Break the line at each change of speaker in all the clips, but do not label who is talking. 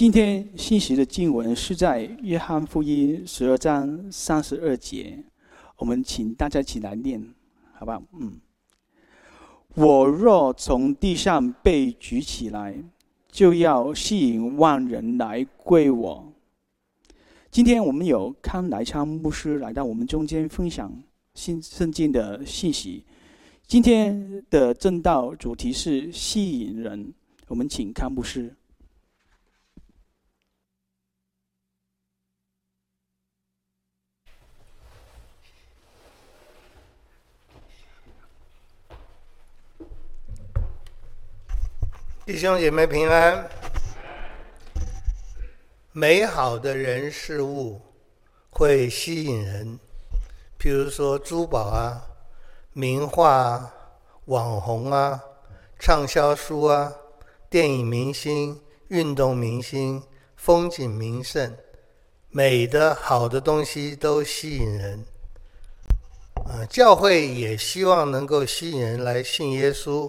今天信息的经文是在约翰福音十二章三十二节，我们请大家一起来念，好不好？嗯，我若从地上被举起来，就要吸引万人来归我。今天我们有康来昌牧师来到我们中间分享新圣经的信息。今天的正道主题是吸引人，我们请康牧师。
弟兄姐妹平安。美好的人事物会吸引人，譬如说珠宝啊、名画啊、网红啊、畅销书啊、电影明星、运动明星、风景名胜，美的好的东西都吸引人。啊，教会也希望能够吸引人来信耶稣。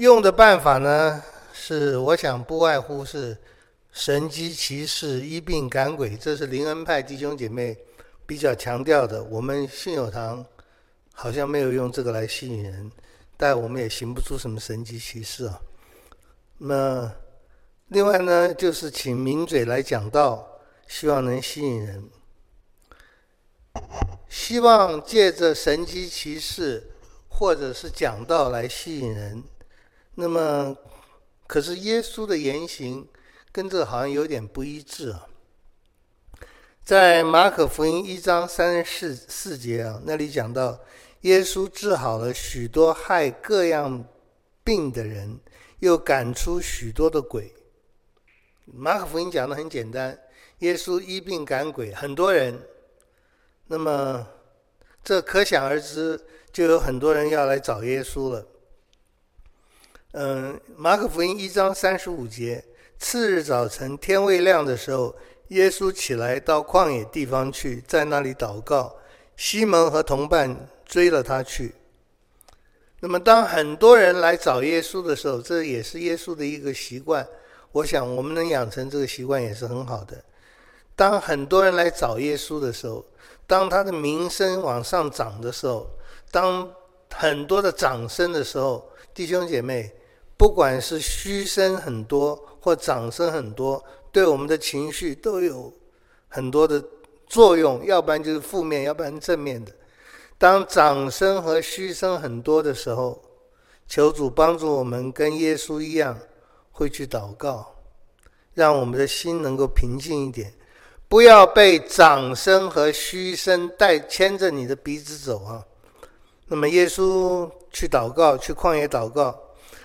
用的办法呢，是我想不外乎是神机奇士、医病赶鬼，这是灵恩派弟兄姐妹比较强调的。我们信友堂好像没有用这个来吸引人，但我们也行不出什么神机奇士啊。那另外呢，就是请名嘴来讲道，希望能吸引人，希望借着神机奇士或者是讲道来吸引人。那么，可是耶稣的言行跟这好像有点不一致啊。在马可福音一章三十四节啊，那里讲到，耶稣治好了许多害各样病的人，又赶出许多的鬼。马可福音讲的很简单，耶稣医病赶鬼，很多人。那么，这可想而知，就有很多人要来找耶稣了。嗯，马可福音一章三十五节，次日早晨天未亮的时候，耶稣起来到旷野地方去，在那里祷告。西门和同伴追了他去。那么，当很多人来找耶稣的时候，这也是耶稣的一个习惯。我想，我们能养成这个习惯也是很好的。当很多人来找耶稣的时候，当他的名声往上涨的时候，当很多的掌声的时候，弟兄姐妹。不管是嘘声很多或掌声很多，对我们的情绪都有很多的作用，要不然就是负面，要不然正面的。当掌声和嘘声很多的时候，求主帮助我们跟耶稣一样，会去祷告，让我们的心能够平静一点，不要被掌声和嘘声带牵着你的鼻子走啊。那么耶稣去祷告，去旷野祷告。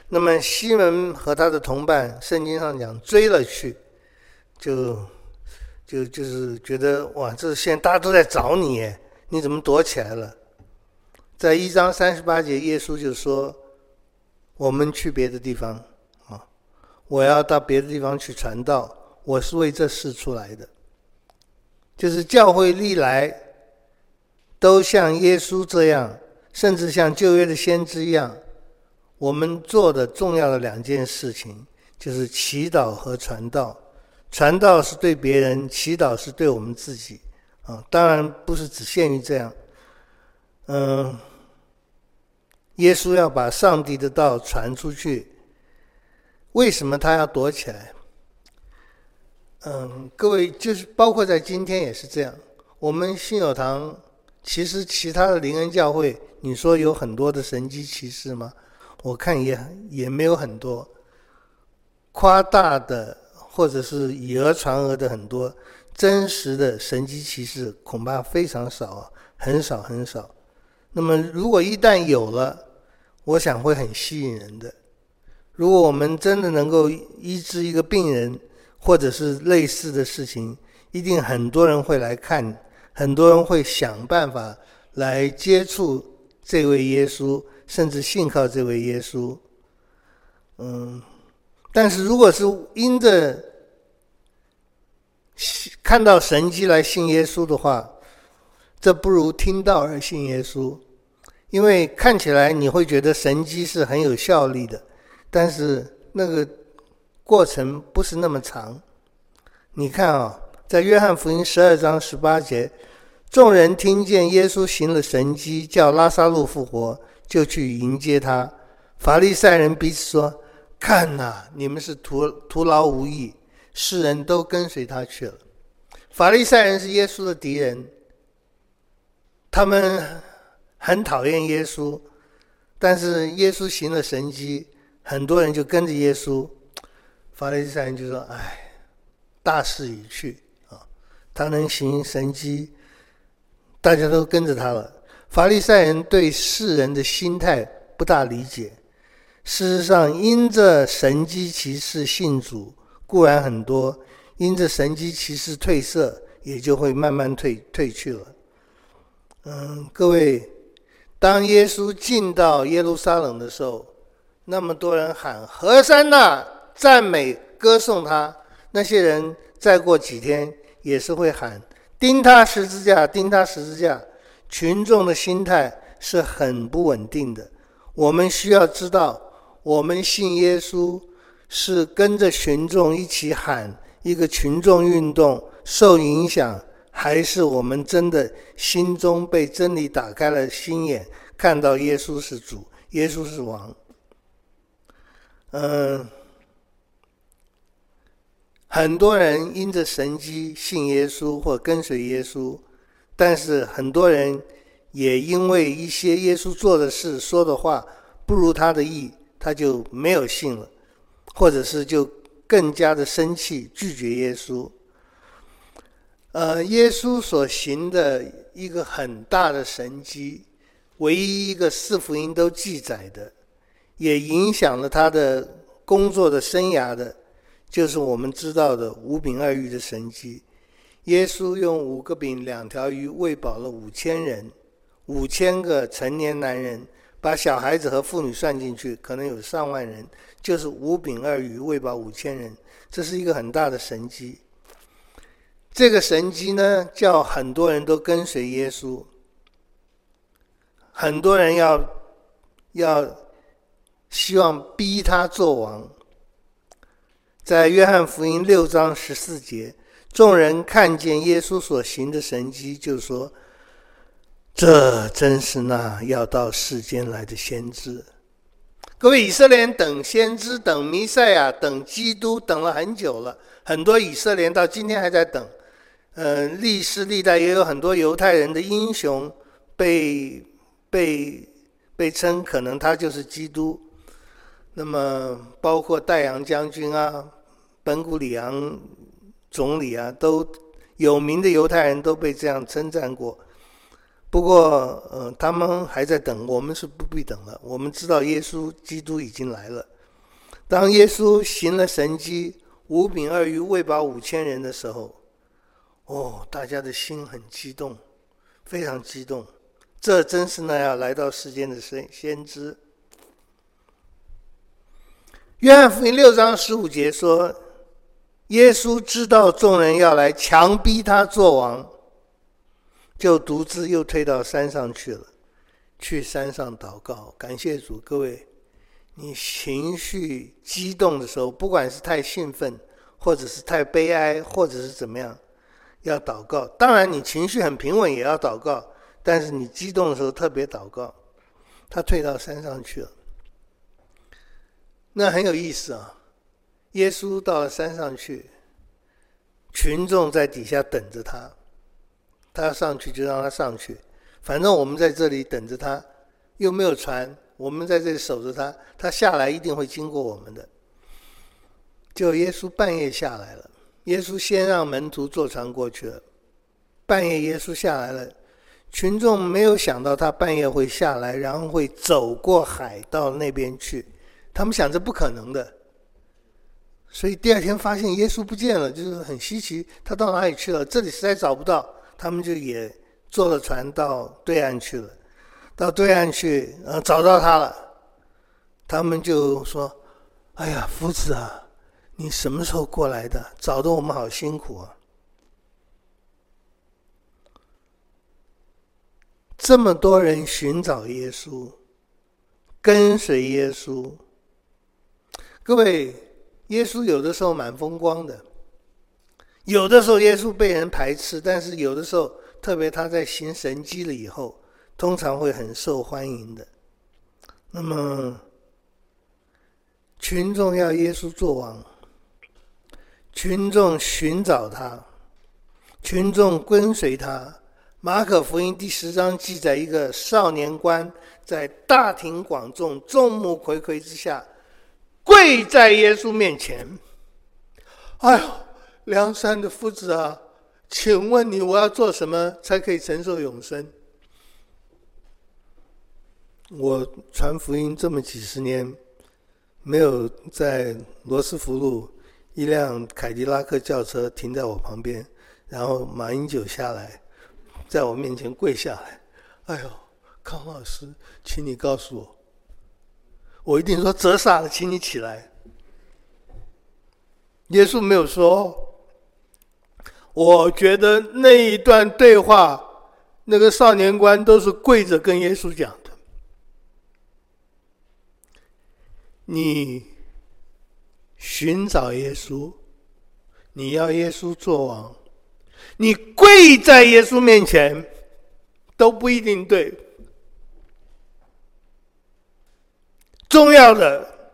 那么西门和他的同伴，圣经上讲追了去，就就就是觉得哇，这现在大家都在找你，你怎么躲起来了？在一章三十八节，耶稣就说：“我们去别的地方啊，我要到别的地方去传道，我是为这事出来的。”就是教会历来都像耶稣这样，甚至像旧约的先知一样。我们做的重要的两件事情，就是祈祷和传道。传道是对别人，祈祷是对我们自己。啊，当然不是只限于这样。嗯，耶稣要把上帝的道传出去，为什么他要躲起来？嗯，各位就是包括在今天也是这样。我们信友堂其实其他的灵恩教会，你说有很多的神迹奇事吗？我看也也没有很多夸大的，或者是以讹传讹的很多真实的神迹奇事，恐怕非常少啊，很少很少。那么如果一旦有了，我想会很吸引人的。如果我们真的能够医治一个病人，或者是类似的事情，一定很多人会来看，很多人会想办法来接触这位耶稣。甚至信靠这位耶稣，嗯，但是如果是因着看到神迹来信耶稣的话，这不如听到而信耶稣，因为看起来你会觉得神迹是很有效力的，但是那个过程不是那么长。你看啊，在约翰福音十二章十八节，众人听见耶稣行了神迹，叫拉撒路复活，就去迎接他。法利赛人彼此说：“看哪，你们是徒徒劳无益，世人都跟随他去了。”法利赛人是耶稣的敌人，他们很讨厌耶稣，但是耶稣行了神迹，很多人就跟着耶稣。法利赛人就说：“哎。”大势已去啊！他能行神迹，大家都跟着他了。法利赛人对世人的心态不大理解。事实上，因着神迹奇事信主固然很多，因着神迹奇事褪色，也就会慢慢退退去了。嗯，各位，当耶稣进到耶路撒冷的时候，那么多人喊和散那，赞美歌颂他。那些人再过几天也是会喊钉他十字架，钉他十字架。群众的心态是很不稳定的。我们需要知道，我们信耶稣是跟着群众一起喊一个群众运动受影响，还是我们真的心中被真理打开了心眼，看到耶稣是主，耶稣是王。嗯。很多人因着神迹信耶稣或跟随耶稣，但是很多人也因为一些耶稣做的事、说的话不如他的意，他就没有信了，或者是就更加的生气拒绝耶稣。呃，耶稣所行的一个很大的神迹，唯一一个四福音都记载的，也影响了他的工作的生涯的。就是我们知道的五饼二鱼的神迹，耶稣用五个饼两条鱼喂饱了五千人，五千个成年男人，把小孩子和妇女算进去，可能有上万人。就是五饼二鱼喂饱五千人，这是一个很大的神迹。这个神迹呢，叫很多人都跟随耶稣，很多人要要希望逼他做王。在约翰福音六章十四节，众人看见耶稣所行的神迹，就说：“这真是那要到世间来的先知。”各位以色列等先知、等弥赛亚、等基督，等了很久了。很多以色列到今天还在等。嗯、历史历代也有很多犹太人的英雄被被被称，可能他就是基督。那么，包括代阳将军啊。本古里昂总理啊，都有名的犹太人都被这样称赞过。不过，呃，他们还在等，我们是不必等了。我们知道耶稣基督已经来了。当耶稣行了神迹，五饼二鱼喂饱五千人的时候，哦，大家的心很激动，非常激动。这真是那样来到世间的先先知。约翰福音六章十五节说。耶稣知道众人要来强逼他做王，就独自又退到山上去了，去山上祷告。感谢主，各位，你情绪激动的时候，不管是太兴奋，或者是太悲哀，或者是怎么样，要祷告。当然，你情绪很平稳也要祷告，但是你激动的时候特别祷告。他退到山上去了，那很有意思啊。耶稣到了山上去，群众在底下等着他。他要上去就让他上去，反正我们在这里等着他，又没有船，我们在这里守着他。他下来一定会经过我们的。就耶稣半夜下来了，耶稣先让门徒坐船过去了。半夜耶稣下来了，群众没有想到他半夜会下来，然后会走过海到那边去。他们想着不可能的。所以第二天发现耶稣不见了，就是很稀奇，他到哪里去了？这里实在找不到，他们就也坐了船到对岸去了。到对岸去，呃，找到他了，他们就说：“哎呀，夫子啊，你什么时候过来的？找得我们好辛苦啊！这么多人寻找耶稣，跟随耶稣，各位。”耶稣有的时候蛮风光的，有的时候耶稣被人排斥，但是有的时候，特别他在行神迹了以后，通常会很受欢迎的。那么，群众要耶稣做王，群众寻找他，群众跟随他。马可福音第十章记载一个少年官在大庭广众、众目睽睽之下。跪在耶稣面前，哎呦，梁山的夫子啊，请问你我要做什么才可以承受永生？我传福音这么几十年，没有在罗斯福路一辆凯迪拉克轿车停在我旁边，然后马英九下来，在我面前跪下来，哎呦，康老师，请你告诉我。我一定说，折煞了，请你起来。耶稣没有说，我觉得那一段对话，那个少年官都是跪着跟耶稣讲的。你寻找耶稣，你要耶稣做王，你跪在耶稣面前都不一定对。重要的、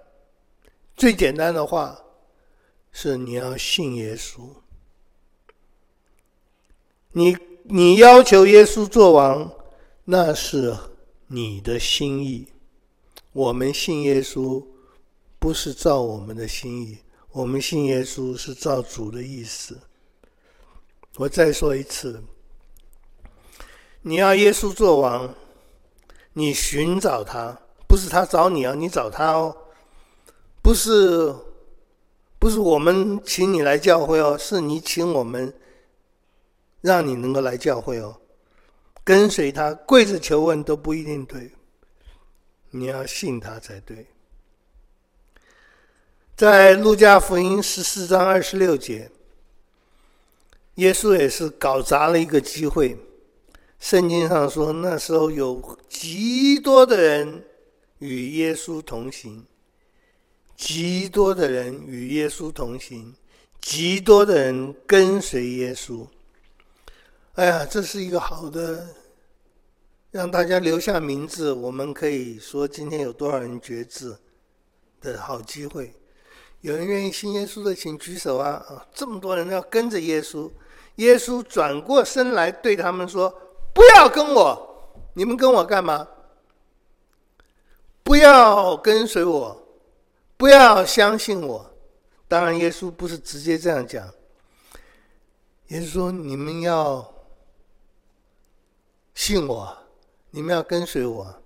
最简单的话是你要信耶稣。你你要求耶稣做王，那是你的心意。我们信耶稣不是照我们的心意，我们信耶稣是照主的意思。我再说一次，你要耶稣做王，你寻找他。不是他找你啊，你找他哦。不是，不是我们请你来教会哦，是你请我们，让你能够来教会哦。跟随他，跪着求问都不一定对，你要信他才对。在路加福音十四章二十六节，耶稣也是搞砸了一个机会。圣经上说，那时候有极多的人。与耶稣同行，极多的人与耶稣同行，极多的人跟随耶稣。哎呀，这是一个好的，让大家留下名字，我们可以说今天有多少人觉知的好机会。有人愿意信耶稣的，请举手啊！啊，这么多人要跟着耶稣，耶稣转过身来对他们说：“不要跟我，你们跟我干嘛？”不要跟随我，不要相信我。当然，耶稣不是直接这样讲。耶稣说：“你们要信我，你们要跟随我。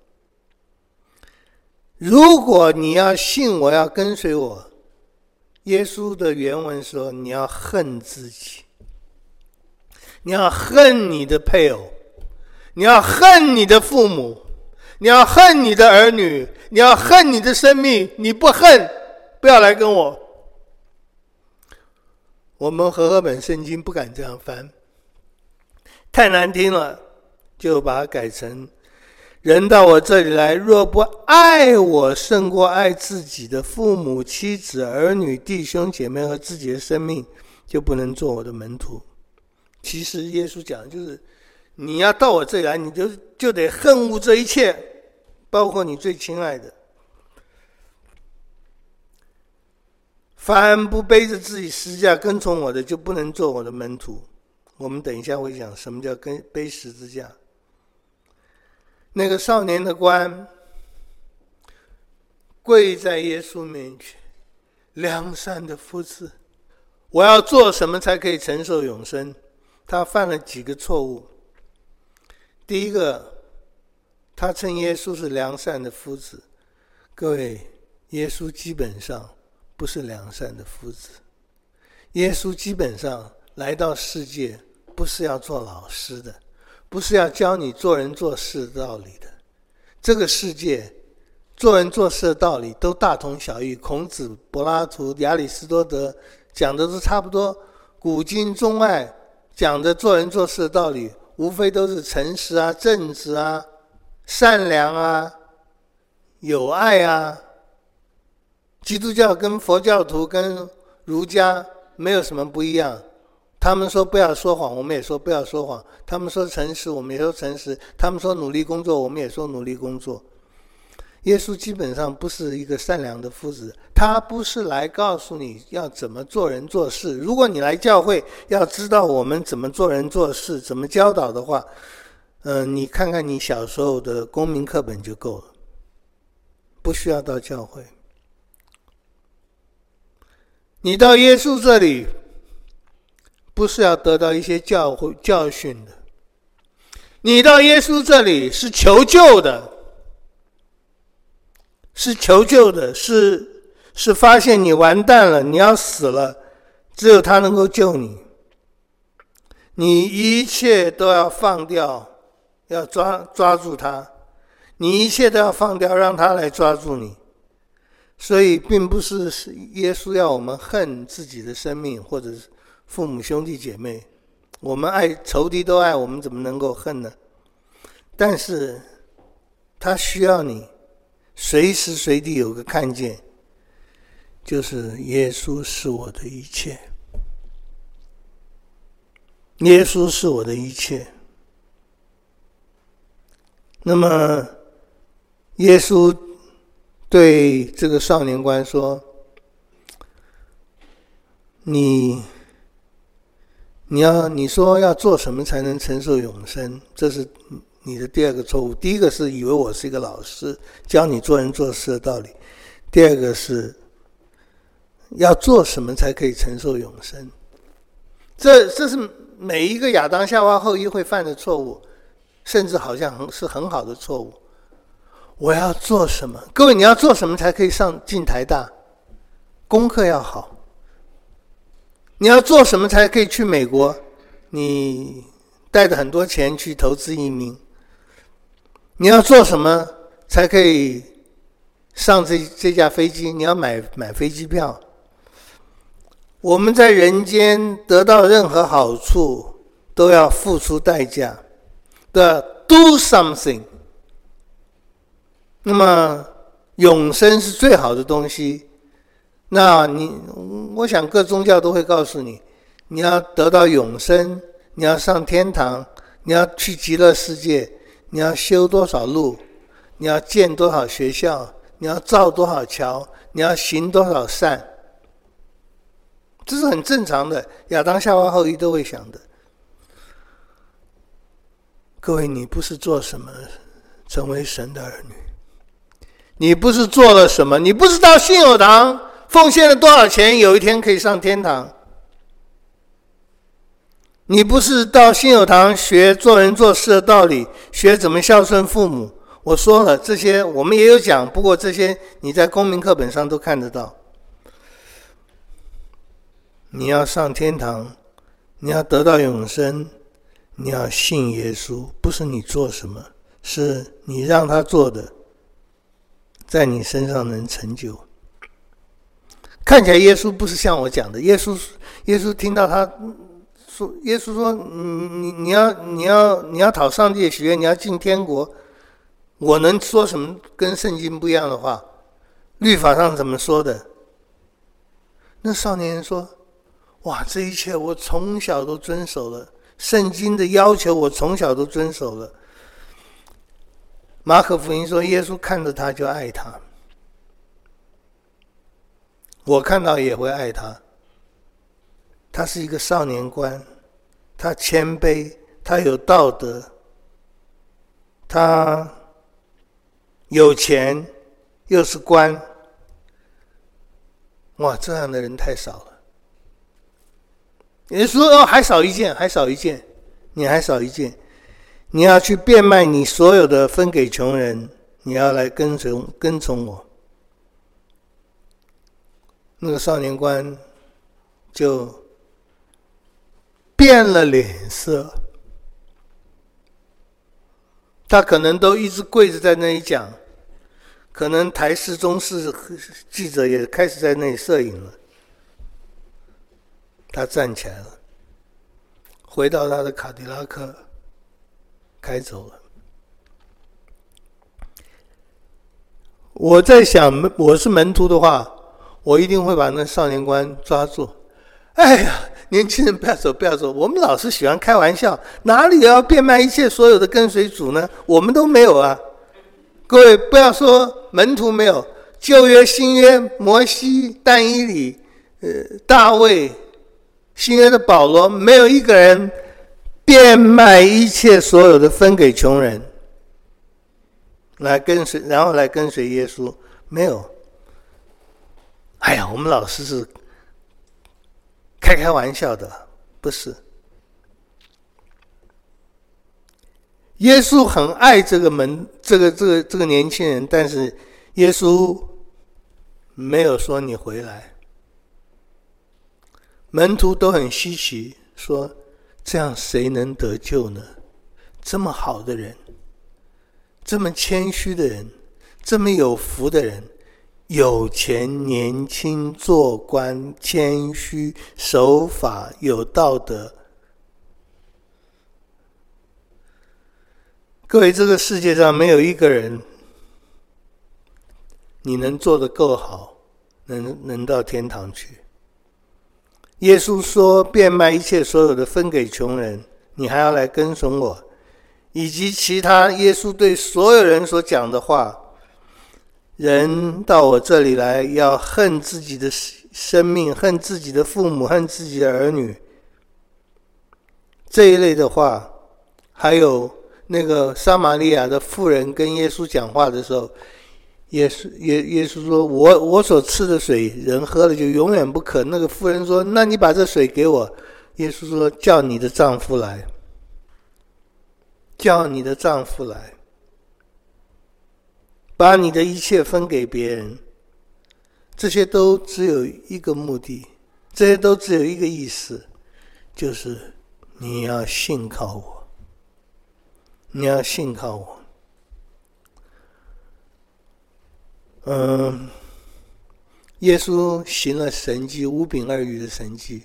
如果你要信我，要跟随我，耶稣的原文说：你要恨自己，你要恨你的配偶，你要恨你的父母。”你要恨你的儿女，你要恨你的生命，你不恨，不要来跟我。我们和合本圣经不敢这样翻，太难听了，就把它改成：人到我这里来，若不爱我胜过爱自己的父母、妻子、儿女、弟兄姐妹和自己的生命，就不能做我的门徒。其实耶稣讲的就是。你要到我这里来，你就就得恨恶这一切，包括你最亲爱的。凡不背着自己十字架跟从我的，就不能做我的门徒。我们等一下会讲什么叫跟背十字架。那个少年的官跪在耶稣面前，良善的夫子，我要做什么才可以承受永生？他犯了几个错误？第一个，他称耶稣是良善的夫子。各位，耶稣基本上不是良善的夫子。耶稣基本上来到世界不是要做老师的，不是要教你做人做事的道理的。这个世界做人做事的道理都大同小异，孔子、柏拉图、亚里士多德讲的都差不多，古今中外讲的做人做事的道理。无非都是诚实啊、正直啊、善良啊、有爱啊，基督教跟佛教徒跟儒家没有什么不一样。他们说不要说谎，我们也说不要说谎；他们说诚实，我们也说诚实；他们说努力工作，我们也说努力工作。耶稣基本上不是一个善良的夫子，他不是来告诉你要怎么做人做事。如果你来教会要知道我们怎么做人做事，怎么教导的话，呃，你看看你小时候的公民课本就够了，不需要到教会。你到耶稣这里，不是要得到一些教会教训的，你到耶稣这里是求救的，是求救的，是是发现你完蛋了，你要死了，只有他能够救你。你一切都要放掉，要抓抓住他，你一切都要放掉，让他来抓住你。所以，并不是耶稣要我们恨自己的生命，或者是。父母兄弟姐妹，我们爱仇敌都爱，我们怎么能够恨呢？但是，他需要你随时随地有个看见，就是耶稣是我的一切，耶稣是我的一切。那么，耶稣对这个少年官说：“你。”你要你说要做什么才能承受永生？这是你的第二个错误。第一个是以为我是一个老师，教你做人做事的道理；第二个是要做什么才可以承受永生？这这是每一个亚当夏娃后裔会犯的错误，甚至好像很是很好的错误。我要做什么？各位，你要做什么才可以上进台大？功课要好。你要做什么才可以去美国？你带着很多钱去投资移民。你要做什么才可以上这这架飞机？你要买买飞机票。我们在人间得到任何好处，都要付出代价，都要 do something。那么永生是最好的东西。那你，我想各宗教都会告诉你，你要得到永生，你要上天堂，你要去极乐世界，你要修多少路，你要建多少学校，你要造多少桥，你要行多少善，这是很正常的，亚当夏娃后裔都会想的。各位，你不是做什么成为神的儿女，你不是做了什么，你不是到信友堂。奉献了多少钱，有一天可以上天堂？你不是到信友堂学做人做事的道理，学怎么孝顺父母？我说了，这些我们也有讲，不过这些你在公民课本上都看得到。你要上天堂，你要得到永生，你要信耶稣，不是你做什么，是你让他做的，在你身上能成就。看起来耶稣不是像我讲的。耶稣，耶稣听到他说，耶稣说：“你你你要你要你要讨上帝的喜悦，你要进天国。”我能说什么跟圣经不一样的话？律法上怎么说的？那少年人说：“哇，这一切我从小都遵守了，圣经的要求我从小都遵守了。”马可福音说：“耶稣看着他就爱他。”我看到也会爱他。他是一个少年官，他谦卑，他有道德，他有钱，又是官。哇，这样的人太少了。你说哦，还少一件，还少一件，你还少一件，你要去变卖你所有的，分给穷人，你要来跟从跟从我。那个少年官就变了脸色，他可能都一直跪着在那里讲，可能台视、中视记者也开始在那里摄影了。他站起来了，回到他的卡迪拉克，开走了。我在想，我是门徒的话。我一定会把那少年官抓住。哎呀，年轻人不要走，不要走！我们老是喜欢开玩笑，哪里要变卖一切所有的跟随主呢？我们都没有啊！各位不要说门徒没有，旧约、新约，摩西、但以理、呃，大卫，新约的保罗，没有一个人变卖一切所有的分给穷人，来跟随，然后来跟随耶稣，没有。哎呀，我们老师是开开玩笑的，不是。耶稣很爱这个门，这个这个这个年轻人，但是耶稣没有说你回来。门徒都很稀奇，说这样谁能得救呢？这么好的人，这么谦虚的人，这么有福的人，有钱、年轻、做官、谦虚、守法、有道德。各位，这个世界上没有一个人，你能做得够好，能能到天堂去。耶稣说：“变卖一切所有的，分给穷人，你还要来跟从我。”以及其他耶稣对所有人所讲的话：“人到我这里来，要恨自己的生命，恨自己的父母，恨自己的儿女。”这一类的话，还有。那个撒玛利亚的妇人跟耶稣讲话的时候，耶稣耶耶稣说：“我我所赐的水，人喝了就永远不渴。”那个妇人说：“那你把这水给我。”耶稣说：“叫你的丈夫来，叫你的丈夫来，把你的一切分给别人。这些都只有一个目的，这些都只有一个意思，就是你要信靠我。”你要信靠我。嗯，耶稣行了神迹，五饼二鱼的神迹，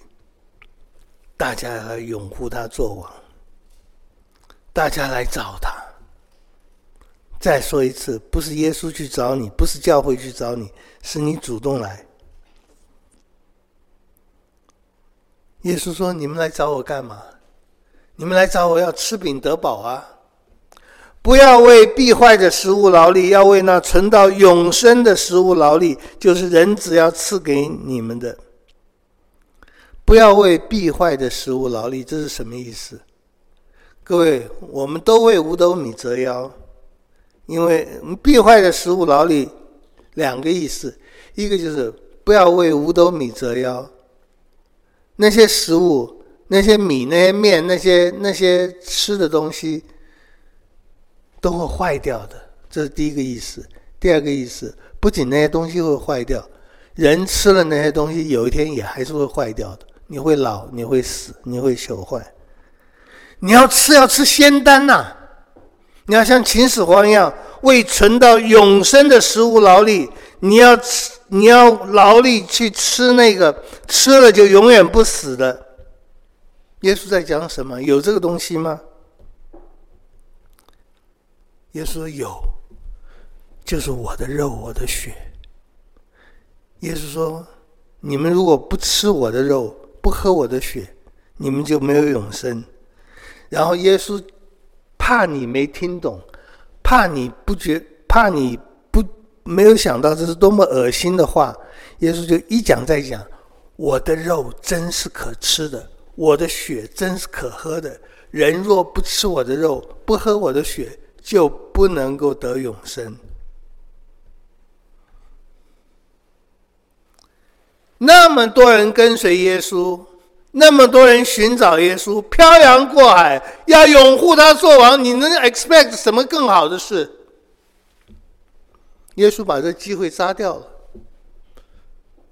大家来拥护他做王，大家来找他。再说一次，不是耶稣去找你，不是教会去找你，是你主动来。耶稣说：“你们来找我干嘛？你们来找我要吃饼得饱啊！”不要为必坏的食物劳力，要为那存到永生的食物劳力，就是人只要赐给你们的。不要为必坏的食物劳力，这是什么意思？各位，我们都为五斗米折腰，因为必坏的食物劳力两个意思，一个就是不要为五斗米折腰，那些食物、那些米、那些面、那些那些吃的东西。都会坏掉的，这是第一个意思。第二个意思，不仅那些东西会坏掉，人吃了那些东西，有一天也还是会坏掉的。你会老，你会死，你会朽坏。你要吃，要吃仙丹呐！你要像秦始皇一样，为存到永生的食物劳力。你要吃，你要劳力去吃那个，吃了就永远不死的。耶稣在讲什么？有这个东西吗？耶稣说有，就是我的肉，我的血。耶稣说：“你们如果不吃我的肉，不喝我的血，你们就没有永生。”然后耶稣怕你没听懂，怕你不觉，怕你不没有想到这是多么恶心的话，耶稣就一讲再讲：“我的肉真是可吃的，我的血真是可喝的。人若不吃我的肉，不喝我的血。”就不能够得永生。那么多人跟随耶稣，那么多人寻找耶稣，漂洋过海要拥护他做王，你能 expect 什么更好的事？耶稣把这机会杀掉了。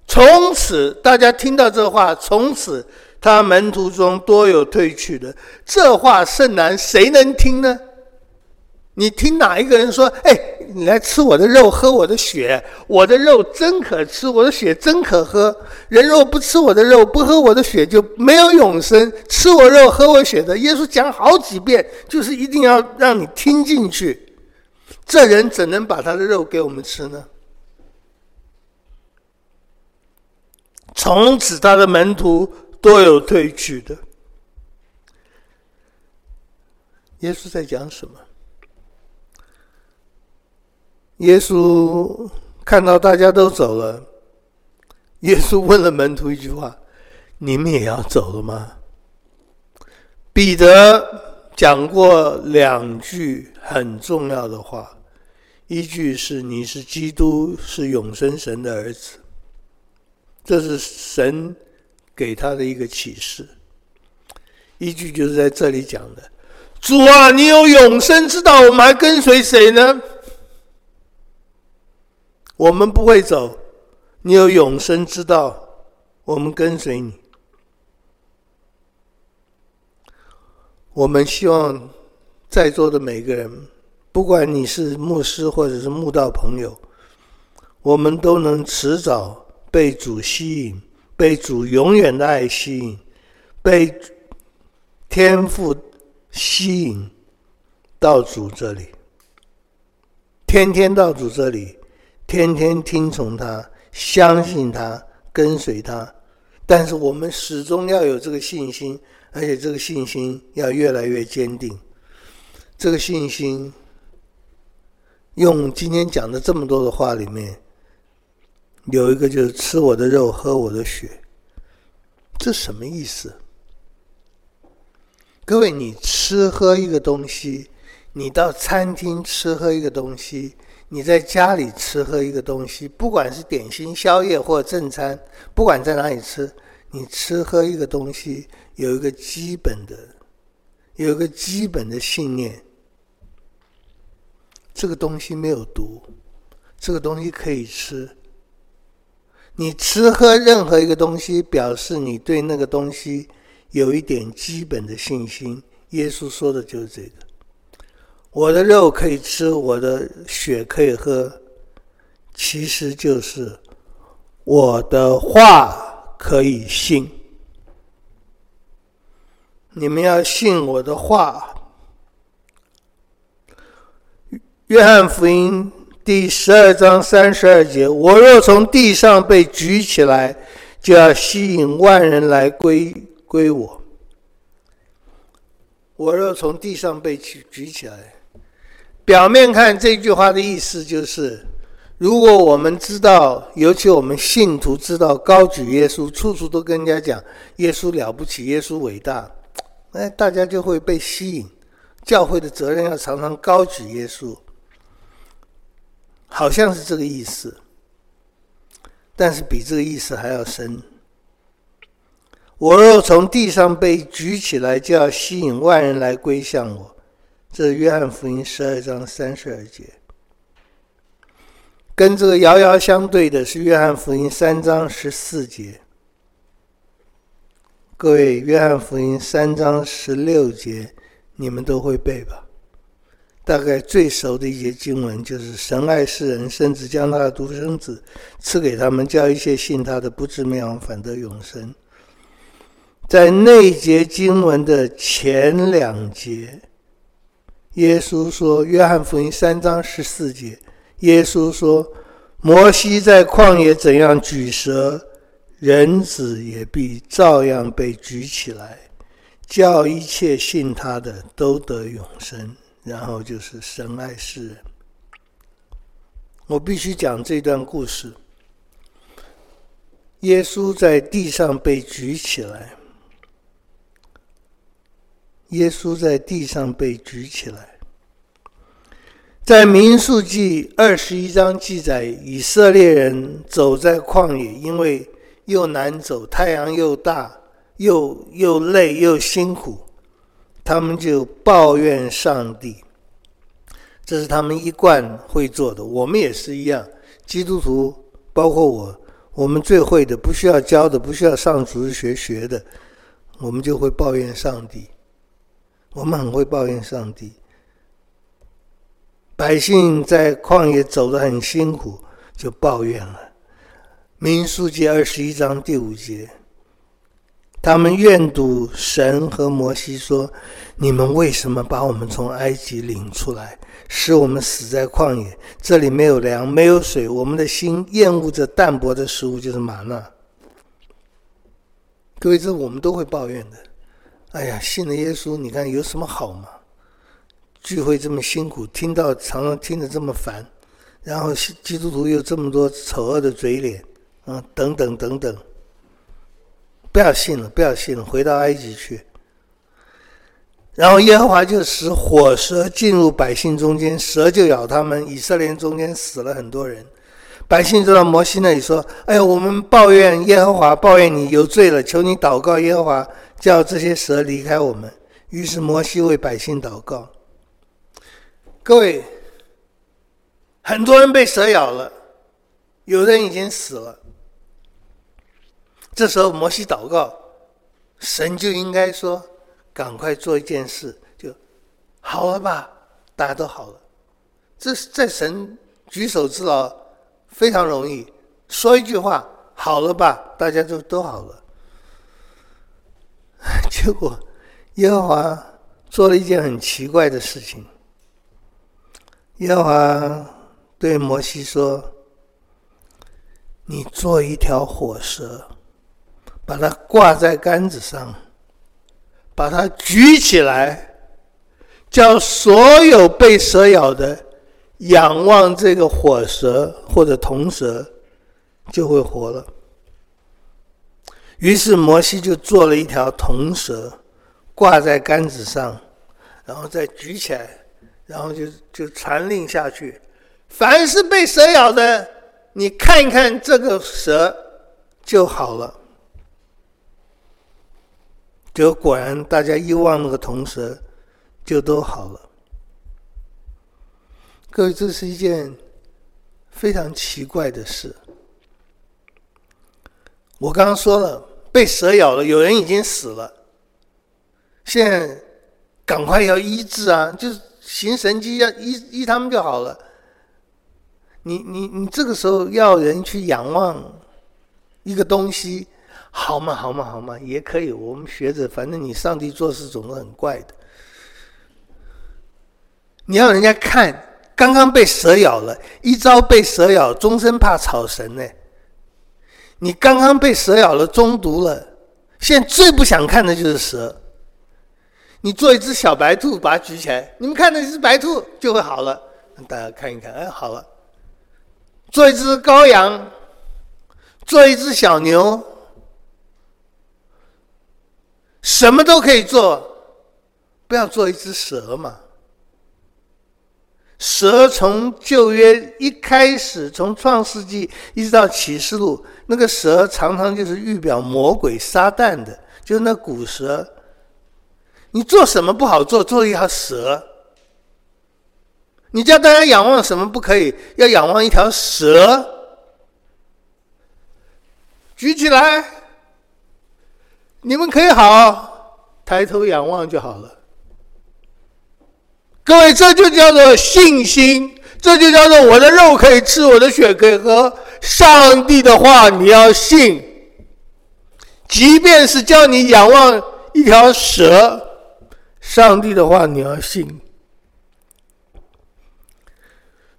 从此，大家听到这话，从此他门徒中多有退去的。这话甚难，谁能听呢？你听哪一个人说？哎，你来吃我的肉，喝我的血。我的肉真可吃，我的血真可喝。人若不吃我的肉，不喝我的血，就没有永生。吃我肉，喝我血的，耶稣讲好几遍，就是一定要让你听进去。这人怎能把他的肉给我们吃呢？从此他的门徒都有退去的。耶稣在讲什么？耶稣看到大家都走了，耶稣问了门徒一句话：“你们也要走了吗？”彼得讲过两句很重要的话，一句是“你是基督，是永生神的儿子”，这是神给他的一个启示；一句就是在这里讲的。主啊，你有永生之道，我们还跟随谁呢？我们不会走，你有永生之道，我们跟随你。我们希望在座的每个人，不管你是牧师或者是慕道朋友，我们都能迟早被主吸引，被主永远的爱吸引，被天赋。吸引到主这里，天天到主这里，天天听从他，相信他，跟随他。但是我们始终要有这个信心，而且这个信心要越来越坚定。这个信心，用今天讲的这么多的话里面，有一个就是吃我的肉，喝我的血，这什么意思？各位，你吃喝一个东西，你到餐厅吃喝一个东西，你在家里吃喝一个东西，不管是点心、宵夜或正餐，不管在哪里吃，你吃喝一个东西，有一个基本的，有一个基本的信念，这个东西没有毒，这个东西可以吃。你吃喝任何一个东西，表示你对那个东西。有一点基本的信心，耶稣说的就是这个：我的肉可以吃，我的血可以喝，其实就是我的话可以信。你们要信我的话。约翰福音第十二章三十二节：我若从地上被举起来，就要吸引万人来归。归我。我若从地上被举举起来，表面看这句话的意思就是：如果我们知道，尤其我们信徒知道高举耶稣，处处都跟人家讲耶稣了不起，耶稣伟大，哎，大家就会被吸引。教会的责任要常常高举耶稣，好像是这个意思，但是比这个意思还要深。我若从地上被举起来，就要吸引万人来归向我。这是约翰福音十二章三十二节。跟这个遥遥相对的是约翰福音三章十四节。各位，约翰福音三章十六节，你们都会背吧？大概最熟的一节经文就是：“神爱世人，甚至将他的独生子赐给他们，叫一切信他的不至灭亡，反得永生。”在那节经文的前两节，耶稣说：“约翰福音三章十四节，耶稣说，摩西在旷野怎样举蛇，人子也必照样被举起来，叫一切信他的都得永生。”然后就是神爱世人。我必须讲这段故事。耶稣在地上被举起来。耶稣在地上被举起来，在民数记二十一章记载，以色列人走在旷野，因为又难走，太阳又大，又又累又辛苦，他们就抱怨上帝。这是他们一贯会做的，我们也是一样。基督徒，包括我，我们最会的，不需要教的，不需要上主日学学的，我们就会抱怨上帝。我们很会抱怨上帝，百姓在旷野走得很辛苦，就抱怨了。民数记二十一章第五节，他们怨赌神和摩西说：“你们为什么把我们从埃及领出来，使我们死在旷野？这里没有粮，没有水，我们的心厌恶着淡薄的食物，就是吗哪。各位，这我们都会抱怨的。哎呀，信了耶稣，你看有什么好嘛？聚会这么辛苦，听到常常听得这么烦，然后基督徒又这么多丑恶的嘴脸，啊，等等等等。不要信了，不要信了，回到埃及去。然后耶和华就使火蛇进入百姓中间，蛇就咬他们，以色列中间死了很多人。百姓就到摩西那里说：“哎呀，我们抱怨耶和华，抱怨你有罪了，求你祷告耶和华。”叫这些蛇离开我们。于是摩西为百姓祷告。各位，很多人被蛇咬了，有人已经死了。这时候摩西祷告，神就应该说：“赶快做一件事，就好了吧，大家都好了。”这是在神举手之劳，非常容易，说一句话：“好了吧，大家就都好了。” 结果，耶和华做了一件很奇怪的事情。耶和华对摩西说：“你做一条火蛇，把它挂在杆子上，把它举起来，叫所有被蛇咬的仰望这个火蛇或者铜蛇，就会活了。”于是摩西就做了一条铜蛇，挂在杆子上，然后再举起来，然后就就传令下去：凡是被蛇咬的，你看一看这个蛇就好了。就果然，大家一望那个铜蛇，就都好了。各位，这是一件非常奇怪的事。我刚刚说了。被蛇咬了，有人已经死了。现在赶快要医治啊，就是行神迹，要医医他们就好了。你你你这个时候要人去仰望一个东西，好嘛？好嘛？好嘛？也可以。我们学着，反正你上帝做事总是很怪的。你要人家看，刚刚被蛇咬了，一朝被蛇咬，终身怕草绳呢。你刚刚被蛇咬了，中毒了。现在最不想看的就是蛇。你做一只小白兔，把它举起来，你们看那只白兔就会好了。大家看一看，哎，好了。做一只羔羊，做一只小牛，什么都可以做，不要做一只蛇嘛。蛇从旧约一开始，从创世纪一直到启示录，那个蛇常常就是预表魔鬼撒旦的，就是那古蛇。你做什么不好做？做一条蛇。你叫大家仰望什么不可以？要仰望一条蛇。举起来，你们可以好，抬头仰望就好了。各位，这就叫做信心，这就叫做我的肉可以吃，我的血可以喝。上帝的话你要信，即便是叫你仰望一条蛇，上帝的话你要信。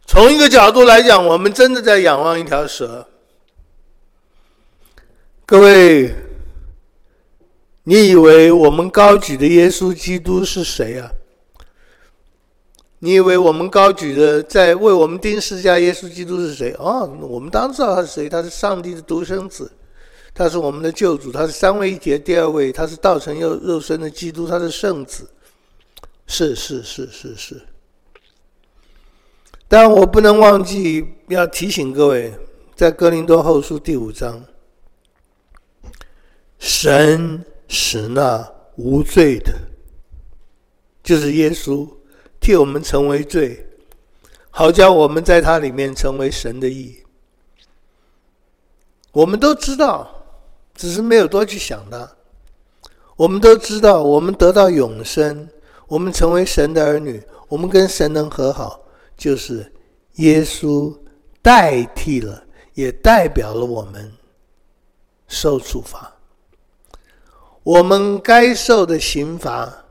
从一个角度来讲，我们真的在仰望一条蛇。各位，你以为我们高举的耶稣基督是谁啊？你以为我们高举的在为我们钉十字架耶稣基督是谁？哦，我们当然知道他是谁，他是上帝的独生子，他是我们的救主，他是三位一体的第二位，他是道成肉肉身的基督，他是圣子。是是是是是。但我不能忘记要提醒各位，在哥林多后书第五章，神使那无罪的，就是耶稣。替我们成为罪，好叫我们在他里面成为神的义。我们都知道，只是没有多去想他。我们都知道，我们得到永生，我们成为神的儿女，我们跟神能和好，就是耶稣代替了，也代表了我们受处罚。我们该受的刑罚，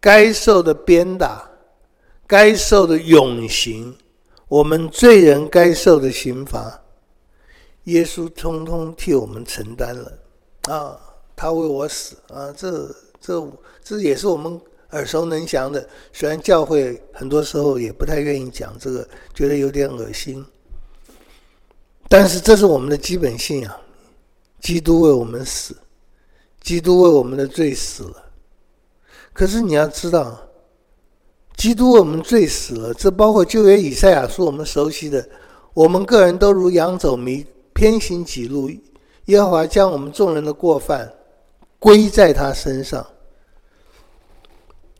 该受的鞭打。该受的永刑，我们罪人该受的刑罚，耶稣通通替我们承担了啊！他为我死啊，这这这也是我们耳熟能详的。虽然教会很多时候也不太愿意讲这个，觉得有点恶心，但是这是我们的基本信仰。基督为我们死，基督为我们的罪死了。可是你要知道，基督我们罪死了，这包括旧约以赛亚书我们熟悉的：我们个人都如羊走迷，偏行己路，耶和华将我们众人的过犯归在他身上。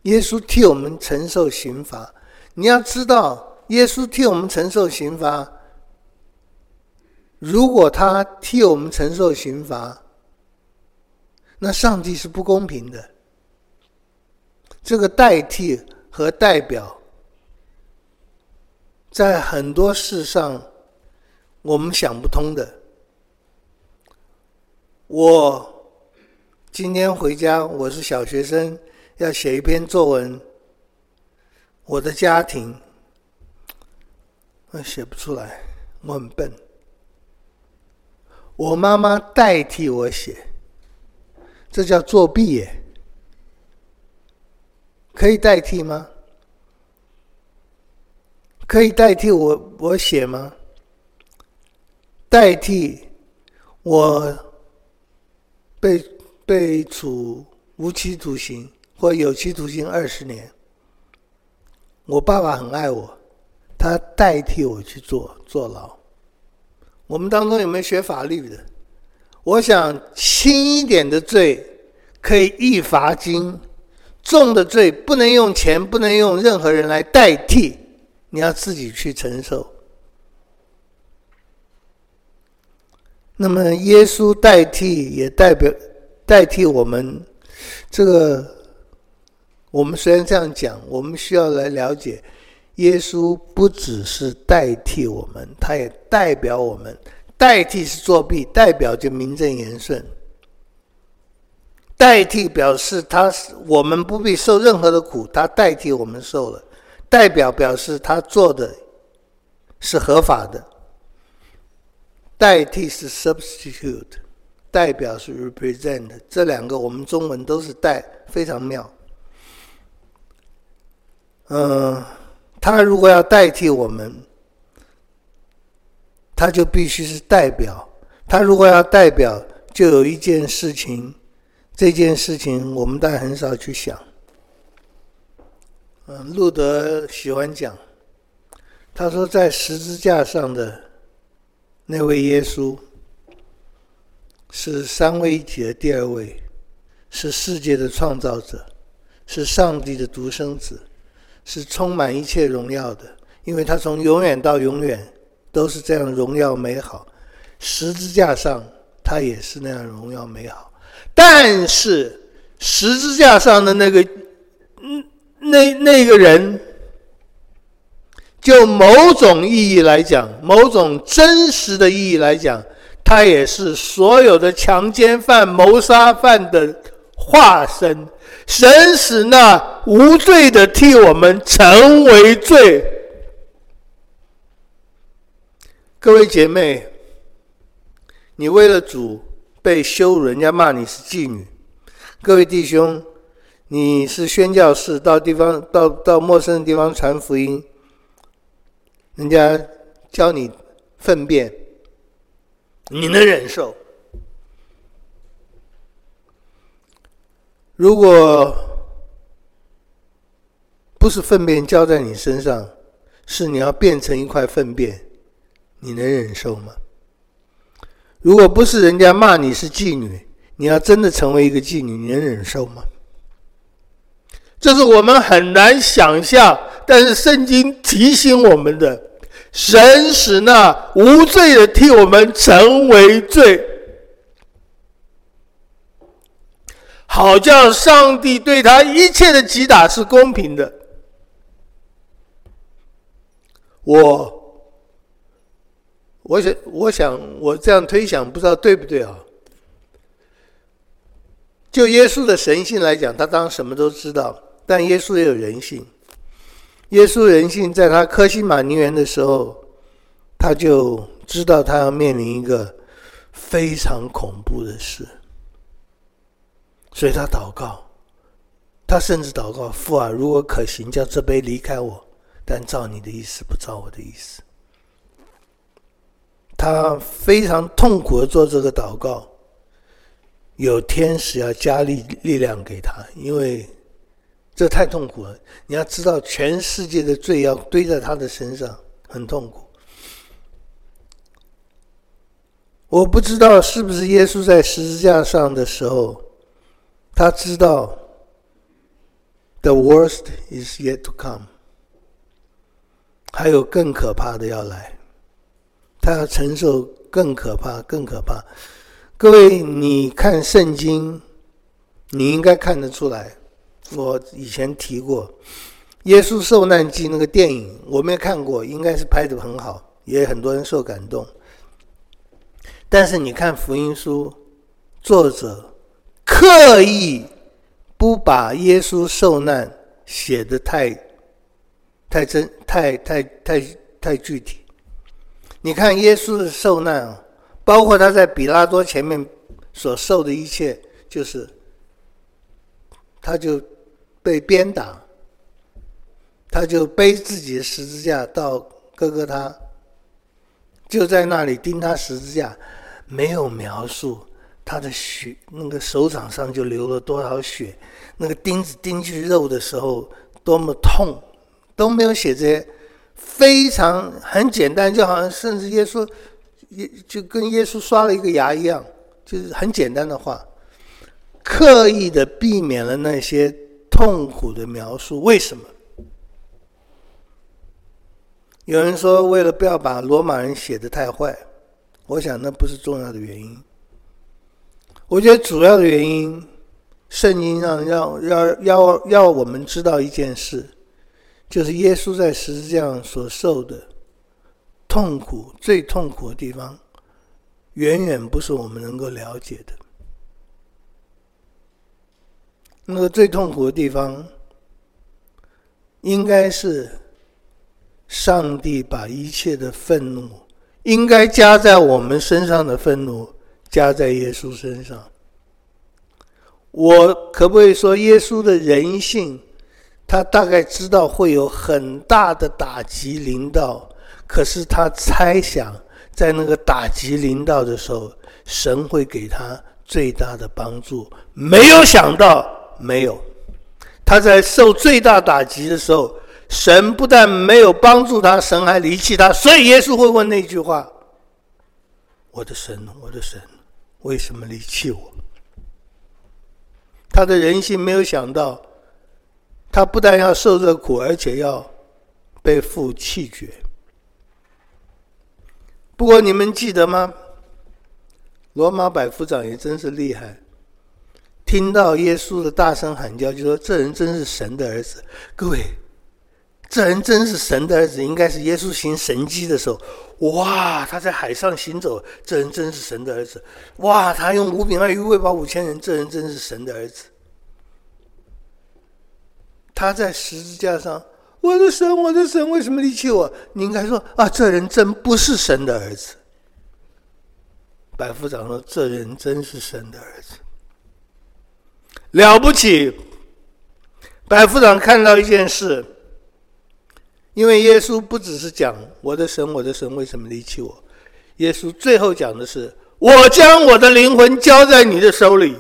耶稣替我们承受刑罚。你要知道，耶稣替我们承受刑罚。如果他替我们承受刑罚，那上帝是不公平的。这个代替和代表，在很多事上我们想不通的。我今天回家，我是小学生，要写一篇作文。我的家庭，我写不出来，我很笨。我妈妈代替我写，这叫作弊耶？可以代替吗？可以代替我我写吗？代替我被被处无期徒刑或有期徒刑二十年。我爸爸很爱我，他代替我去坐坐牢。我们当中有没有学法律的？我想轻一点的罪可以易罚金，重的罪不能用钱，不能用任何人来代替，你要自己去承受。那么耶稣代替也代表代替我们，这个我们虽然这样讲，我们需要来了解。耶稣不只是代替我们，他也代表我们。代替是作弊，代表就名正言顺。代替表示他是我们不必受任何的苦，他代替我们受了。代表表示他做的是合法的。代替是 substitute，代表是 represent，这两个我们中文都是代，非常妙。嗯。他如果要代替我们，他就必须是代表。他如果要代表，就有一件事情，这件事情我们当然很少去想。嗯，路德喜欢讲，他说在十字架上的那位耶稣，是三位一体的第二位，是世界的创造者，是上帝的独生子。是充满一切荣耀的，因为他从永远到永远都是这样荣耀美好。十字架上他也是那样荣耀美好，但是十字架上的那个，嗯，那那个人，就某种意义来讲，某种真实的意义来讲，他也是所有的强奸犯、谋杀犯的化身。神使那无罪的替我们成为罪。各位姐妹，你为了主被羞辱，人家骂你是妓女；各位弟兄，你是宣教士，到地方到到陌生的地方传福音，人家教你粪便，你能忍受？如果不是粪便浇在你身上，是你要变成一块粪便，你能忍受吗？如果不是人家骂你是妓女，你要真的成为一个妓女，你能忍受吗？这是我们很难想象，但是圣经提醒我们的：神使那无罪的替我们成为罪。好像上帝对他一切的击打是公平的。我，我想，我想，我这样推想，不知道对不对啊？就耶稣的神性来讲，他当然什么都知道，但耶稣也有人性。耶稣人性，在他科西马尼园的时候，他就知道他要面临一个非常恐怖的事。所以他祷告，他甚至祷告：“父啊，如果可行，叫这杯离开我，但照你的意思，不照我的意思。”他非常痛苦的做这个祷告，有天使要加力力量给他，因为这太痛苦了。你要知道，全世界的罪要堆在他的身上，很痛苦。我不知道是不是耶稣在十字架上的时候，他知道 the worst is yet to come，还有更可怕的要来，他要承受更可怕、更可怕。各位，你看圣经，你应该看得出来。我以前提过《耶稣受难记》那个电影，我没看过，应该是拍得很好，也很多人受感动。但是你看福音书，作者刻意不把耶稣受难写得太、太真、太太太太具体。你看耶稣的受难啊，包括他在比拉多前面所受的一切，就是他就被鞭打，他就背自己的十字架到哥哥他，就在那里钉他十字架。没有描述他的血，那个手掌上就流了多少血，那个钉子钉去肉的时候多么痛，都没有写这些，非常很简单，就好像甚至耶稣，也就跟耶稣刷了一个牙一样，就是很简单的话，刻意的避免了那些痛苦的描述。为什么？有人说，为了不要把罗马人写的太坏。我想那不是重要的原因。我觉得主要的原因，圣经上要要要要我们知道一件事，就是耶稣在十字架上所受的痛苦，最痛苦的地方，远远不是我们能够了解的。那个最痛苦的地方，应该是上帝把一切的愤怒。应该加在我们身上的愤怒，加在耶稣身上。我可不可以说，耶稣的人性，他大概知道会有很大的打击临到，可是他猜想，在那个打击临到的时候，神会给他最大的帮助。没有想到，没有，他在受最大打击的时候。神不但没有帮助他，神还离弃他，所以耶稣会问那句话：“我的神，我的神，为什么离弃我？”他的人性没有想到，他不但要受这苦，而且要被父弃绝。不过你们记得吗？罗马百夫长也真是厉害，听到耶稣的大声喊叫，就说：“这人真是神的儿子。”各位。这人真是神的儿子，应该是耶稣行神迹的时候，哇！他在海上行走，这人真是神的儿子，哇！他用五饼二鱼喂饱五千人，这人真是神的儿子。他在十字架上，我的神，我的神，为什么离弃我？你应该说啊，这人真不是神的儿子。百夫长说，这人真是神的儿子，了不起。百夫长看到一件事。因为耶稣不只是讲我的神，我的神为什么离弃我？耶稣最后讲的是：我将我的灵魂交在你的手里。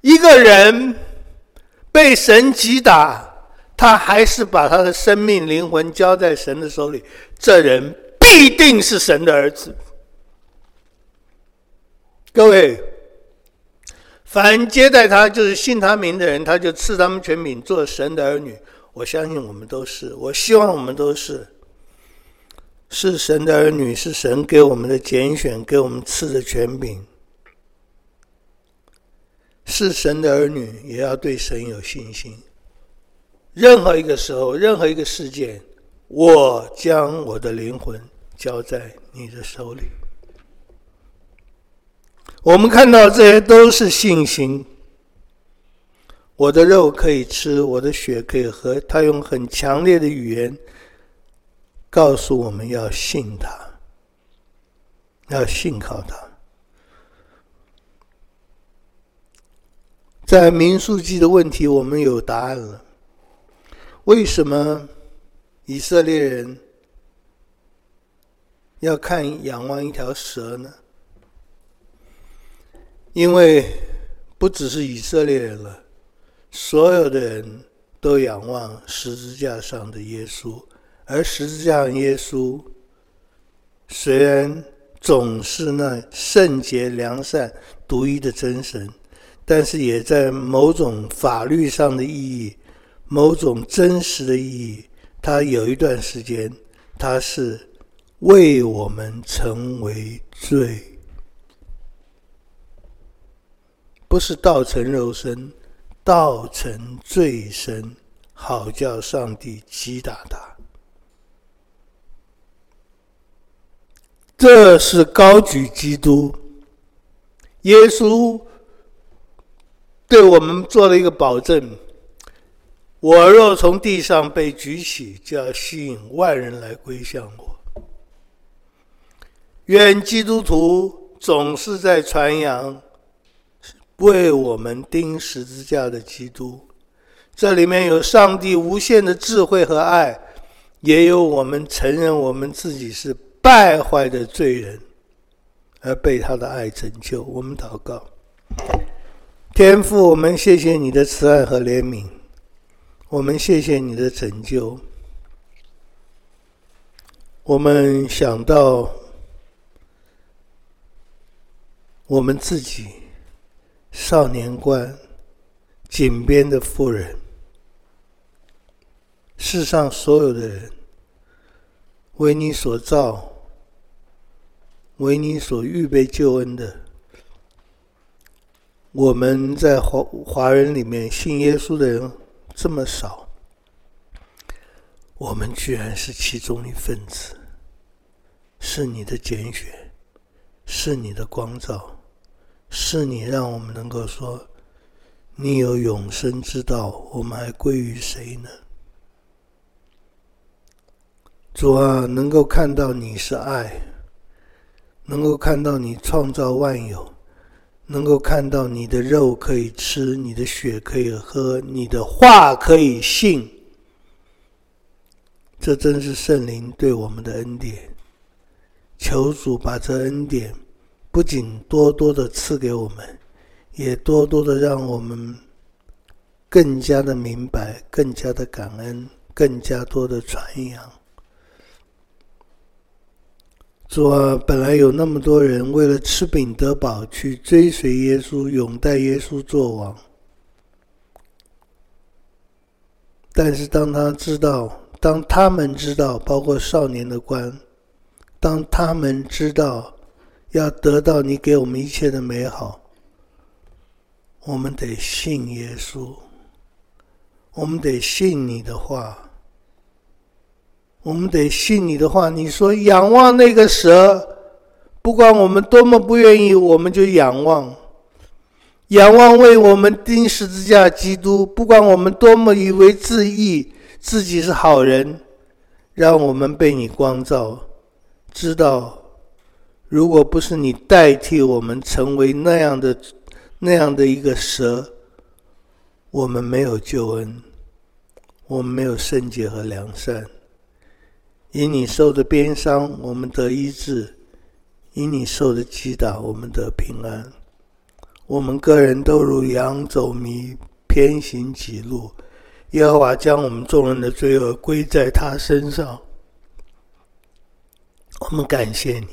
一个人被神击打，他还是把他的生命灵魂交在神的手里，这人必定是神的儿子。各位，凡接待他，就是信他名的人，他就赐他们权柄，做神的儿女。我相信我们都是，我希望我们都是，是神的儿女，是神给我们的拣选，给我们赐的权柄。是神的儿女，也要对神有信心。任何一个时候，任何一个事件，我将我的灵魂交在你的手里。我们看到这些都是信心。我的肉可以吃，我的血可以喝。他用很强烈的语言告诉我们要信他，要信靠他。在民数记的问题，我们有答案了。为什么以色列人要看仰望一条蛇呢？因为不只是以色列人了，所有的人都仰望十字架上的耶稣，而十字架上耶稣虽然总是那圣洁、良善、独一的真神，但是也在某种法律上的意义、某种真实的意义，它有一段时间，它是为我们成为罪，不是道成肉身，道成罪身，好叫上帝击打他。这是高举基督，耶稣对我们做了一个保证：我若从地上被举起，就要吸引万人来归向我。愿基督徒总是在传扬为我们钉十字架的基督，这里面有上帝无限的智慧和爱，也有我们承认我们自己是。败坏的罪人，而被他的爱拯救。我们祷告，天父，我们谢谢你的慈爱和怜悯，我们谢谢你的拯救。我们想到我们自己，少年官、井边的妇人，世上所有的人，为你所造。为你所预备救恩的，我们在华华人里面信耶稣的人这么少，我们居然是其中一份子，是你的拣选，是你的光照，是你让我们能够说，你有永生之道，我们还归于谁呢？主啊，能够看到你是爱。能够看到你创造万有，能够看到你的肉可以吃，你的血可以喝，你的话可以信，这真是圣灵对我们的恩典。求主把这恩典不仅多多的赐给我们，也多多的让我们更加的明白，更加的感恩，更加多的传扬。主啊，本来有那么多人为了吃饼得饱，去追随耶稣，拥戴耶稣做王。但是当他知道，当他们知道，包括少年的官，当他们知道要得到你给我们一切的美好，我们得信耶稣，我们得信你的话。我们得信你的话。你说仰望那个蛇，不管我们多么不愿意，我们就仰望。仰望为我们钉十字架基督，不管我们多么以为自义，自己是好人，让我们被你光照，知道，如果不是你代替我们成为那样的那样的一个蛇，我们没有救恩，我们没有圣洁和良善。因你受的鞭伤，我们得医治；因你受的击打，我们得平安。我们个人都如羊走迷，偏行己路。耶和华将我们众人的罪恶归在他身上。我们感谢你，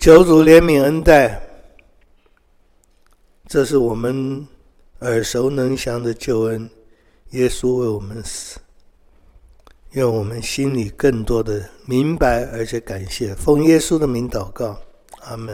求主怜悯恩待。这是我们耳熟能详的救恩，耶稣为我们死。愿我们心里更多的明白，而且感谢，奉耶稣的名祷告，阿门。